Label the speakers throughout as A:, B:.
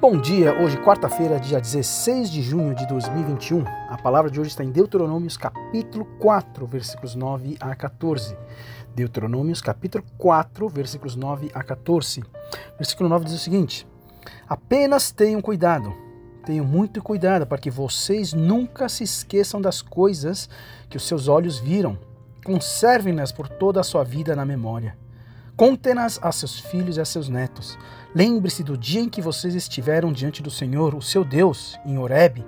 A: Bom dia, hoje quarta-feira, dia 16 de junho de 2021. A palavra de hoje está em Deuteronômios capítulo 4, versículos 9 a 14. Deuteronômios capítulo 4, versículos 9 a 14. Versículo 9 diz o seguinte: Apenas tenham cuidado, tenham muito cuidado para que vocês nunca se esqueçam das coisas que os seus olhos viram. Conservem-nas por toda a sua vida na memória. Conte-nas a seus filhos e a seus netos. Lembre-se do dia em que vocês estiveram diante do Senhor, o seu Deus, em Horebe,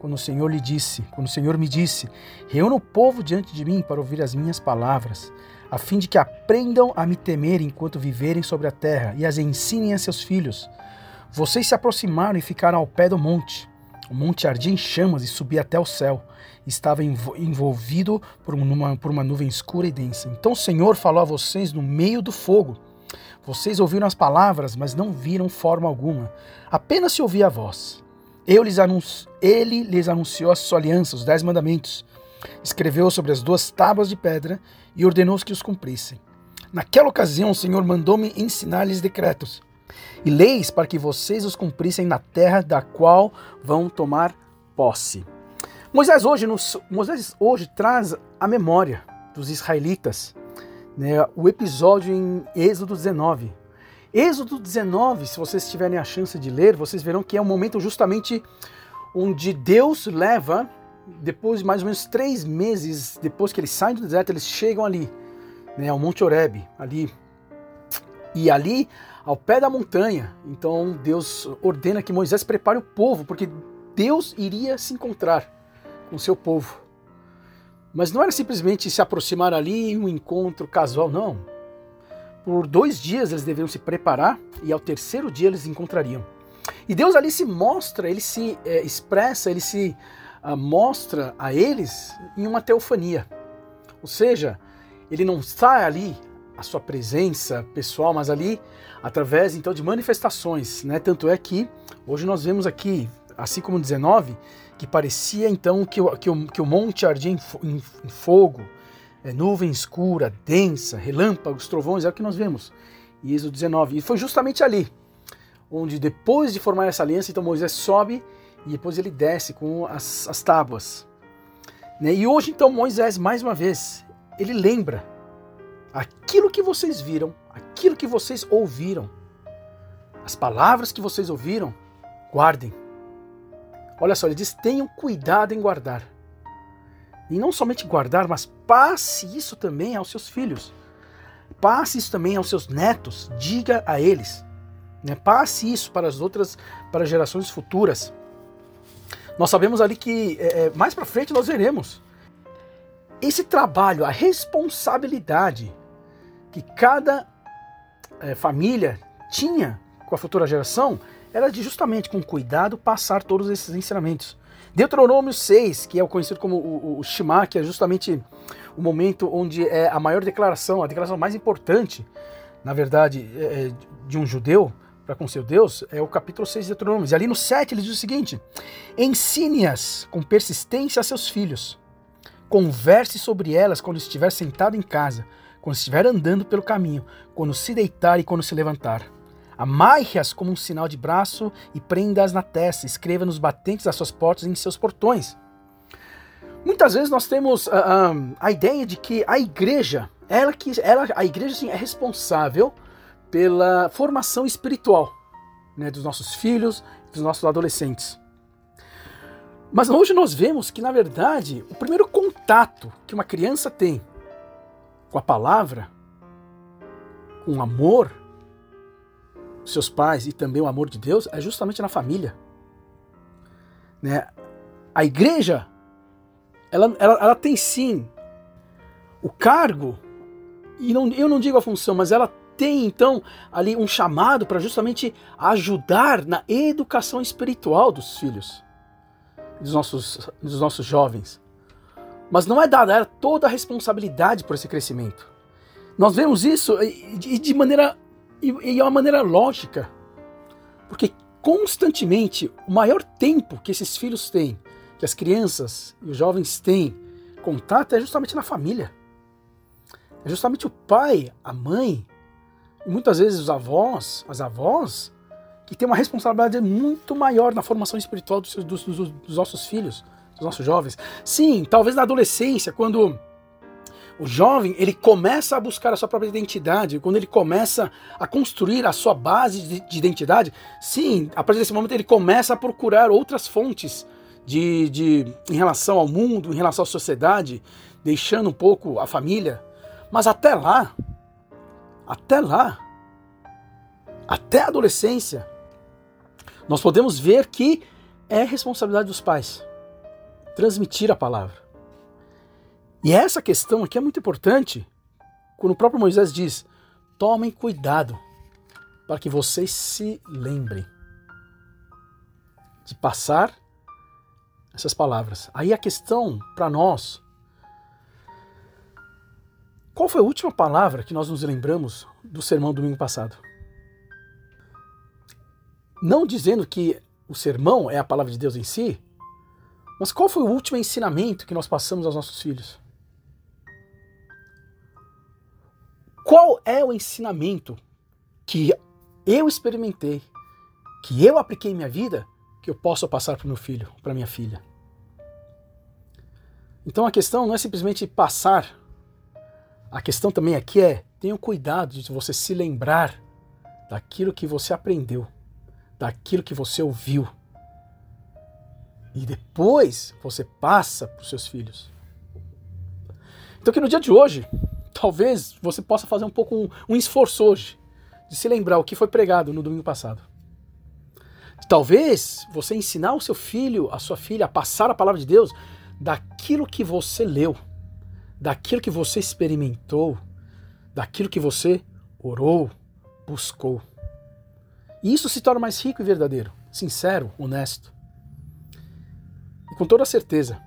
A: quando o Senhor lhe disse, quando o Senhor me disse: Reúna o povo diante de mim para ouvir as minhas palavras, a fim de que aprendam a me temer enquanto viverem sobre a terra e as ensinem a seus filhos. Vocês se aproximaram e ficaram ao pé do monte. O monte ardia em chamas e subia até o céu. Estava envolvido por uma, por uma nuvem escura e densa. Então o Senhor falou a vocês no meio do fogo. Vocês ouviram as palavras, mas não viram forma alguma. Apenas se ouvia a voz. Lhes ele lhes anunciou a sua aliança, os dez mandamentos. Escreveu sobre as duas tábuas de pedra e ordenou que os cumprissem. Naquela ocasião, o Senhor mandou-me ensinar-lhes decretos e leis para que vocês os cumprissem na terra da qual vão tomar posse. Moisés hoje, nos, Moisés hoje traz a memória dos israelitas né, o episódio em Êxodo 19. Êxodo 19, se vocês tiverem a chance de ler, vocês verão que é um momento justamente onde Deus leva, depois de mais ou menos três meses depois que eles saem do deserto, eles chegam ali, né, ao Monte Horebe, ali. E ali ao pé da montanha. Então Deus ordena que Moisés prepare o povo, porque Deus iria se encontrar com seu povo. Mas não era simplesmente se aproximar ali um encontro casual, não. Por dois dias eles deveriam se preparar e ao terceiro dia eles encontrariam. E Deus ali se mostra, ele se é, expressa, ele se uh, mostra a eles em uma teofania. Ou seja, ele não está ali a sua presença pessoal, mas ali através então de manifestações, né? Tanto é que hoje nós vemos aqui, assim como 19, que parecia então que o, que o, que o monte ardia em, em, em fogo, é, nuvem escura, densa, relâmpagos, trovões, é o que nós vemos em Êxodo 19. E foi justamente ali, onde depois de formar essa aliança, então Moisés sobe e depois ele desce com as, as tábuas. Né? E hoje então Moisés, mais uma vez, ele lembra aquilo que vocês viram, aquilo que vocês ouviram, as palavras que vocês ouviram, guardem. Olha só, ele diz: tenham cuidado em guardar. E não somente guardar, mas passe isso também aos seus filhos. Passe isso também aos seus netos. Diga a eles. Né? Passe isso para as outras, para gerações futuras. Nós sabemos ali que é, é mais para frente nós veremos esse trabalho, a responsabilidade que cada é, família tinha com a futura geração era de justamente com cuidado passar todos esses ensinamentos. Deuteronômio 6, que é o conhecido como o, o, Shema, que é justamente o momento onde é a maior declaração, a declaração mais importante, na verdade, é, é de um judeu para com seu Deus, é o capítulo 6 de Deuteronômio. E ali no 7 ele diz o seguinte: Ensine-as com persistência a seus filhos. Converse sobre elas quando estiver sentado em casa, quando estiver andando pelo caminho, quando se deitar e quando se levantar. Amarre-as como um sinal de braço e prenda-as na testa, escreva nos batentes das suas portas e em seus portões. Muitas vezes nós temos uh, uh, a ideia de que a igreja, ela que ela, a igreja sim, é responsável pela formação espiritual né, dos nossos filhos, dos nossos adolescentes. Mas hoje nós vemos que, na verdade, o primeiro contato que uma criança tem com a palavra, com o amor dos seus pais e também o amor de Deus, é justamente na família. Né? A igreja, ela, ela, ela tem sim o cargo, e não, eu não digo a função, mas ela tem então ali um chamado para justamente ajudar na educação espiritual dos filhos, dos nossos, dos nossos jovens. Mas não é dada a ela toda a responsabilidade por esse crescimento. Nós vemos isso de, de maneira e é uma maneira lógica, porque constantemente o maior tempo que esses filhos têm, que as crianças e os jovens têm contato é justamente na família. É justamente o pai, a mãe, e muitas vezes os avós, as avós, que tem uma responsabilidade muito maior na formação espiritual dos, dos, dos nossos filhos, dos nossos jovens. Sim, talvez na adolescência, quando o jovem ele começa a buscar a sua própria identidade, quando ele começa a construir a sua base de, de identidade, sim, a partir desse momento ele começa a procurar outras fontes de, de, em relação ao mundo, em relação à sociedade, deixando um pouco a família. Mas até lá, até lá, até a adolescência, nós podemos ver que é responsabilidade dos pais transmitir a palavra. E essa questão aqui é muito importante, quando o próprio Moisés diz: tomem cuidado para que vocês se lembrem de passar essas palavras. Aí a questão para nós: qual foi a última palavra que nós nos lembramos do sermão do domingo passado? Não dizendo que o sermão é a palavra de Deus em si, mas qual foi o último ensinamento que nós passamos aos nossos filhos? Qual é o ensinamento que eu experimentei, que eu apliquei em minha vida, que eu posso passar para o meu filho, para minha filha? Então a questão não é simplesmente passar, a questão também aqui é tenha cuidado de você se lembrar daquilo que você aprendeu, daquilo que você ouviu. E depois você passa para os seus filhos. Então que no dia de hoje talvez você possa fazer um pouco um, um esforço hoje de se lembrar o que foi pregado no domingo passado. Talvez você ensinar o seu filho, a sua filha a passar a palavra de Deus daquilo que você leu, daquilo que você experimentou, daquilo que você orou, buscou. E isso se torna mais rico e verdadeiro, sincero, honesto. Com toda certeza,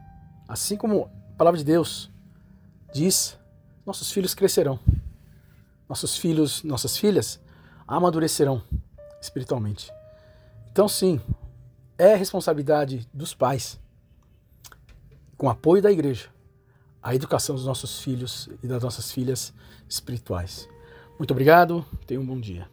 A: assim como a palavra de Deus diz nossos filhos crescerão. Nossos filhos, nossas filhas amadurecerão espiritualmente. Então, sim, é responsabilidade dos pais, com apoio da igreja, a educação dos nossos filhos e das nossas filhas espirituais. Muito obrigado, tenha um bom dia.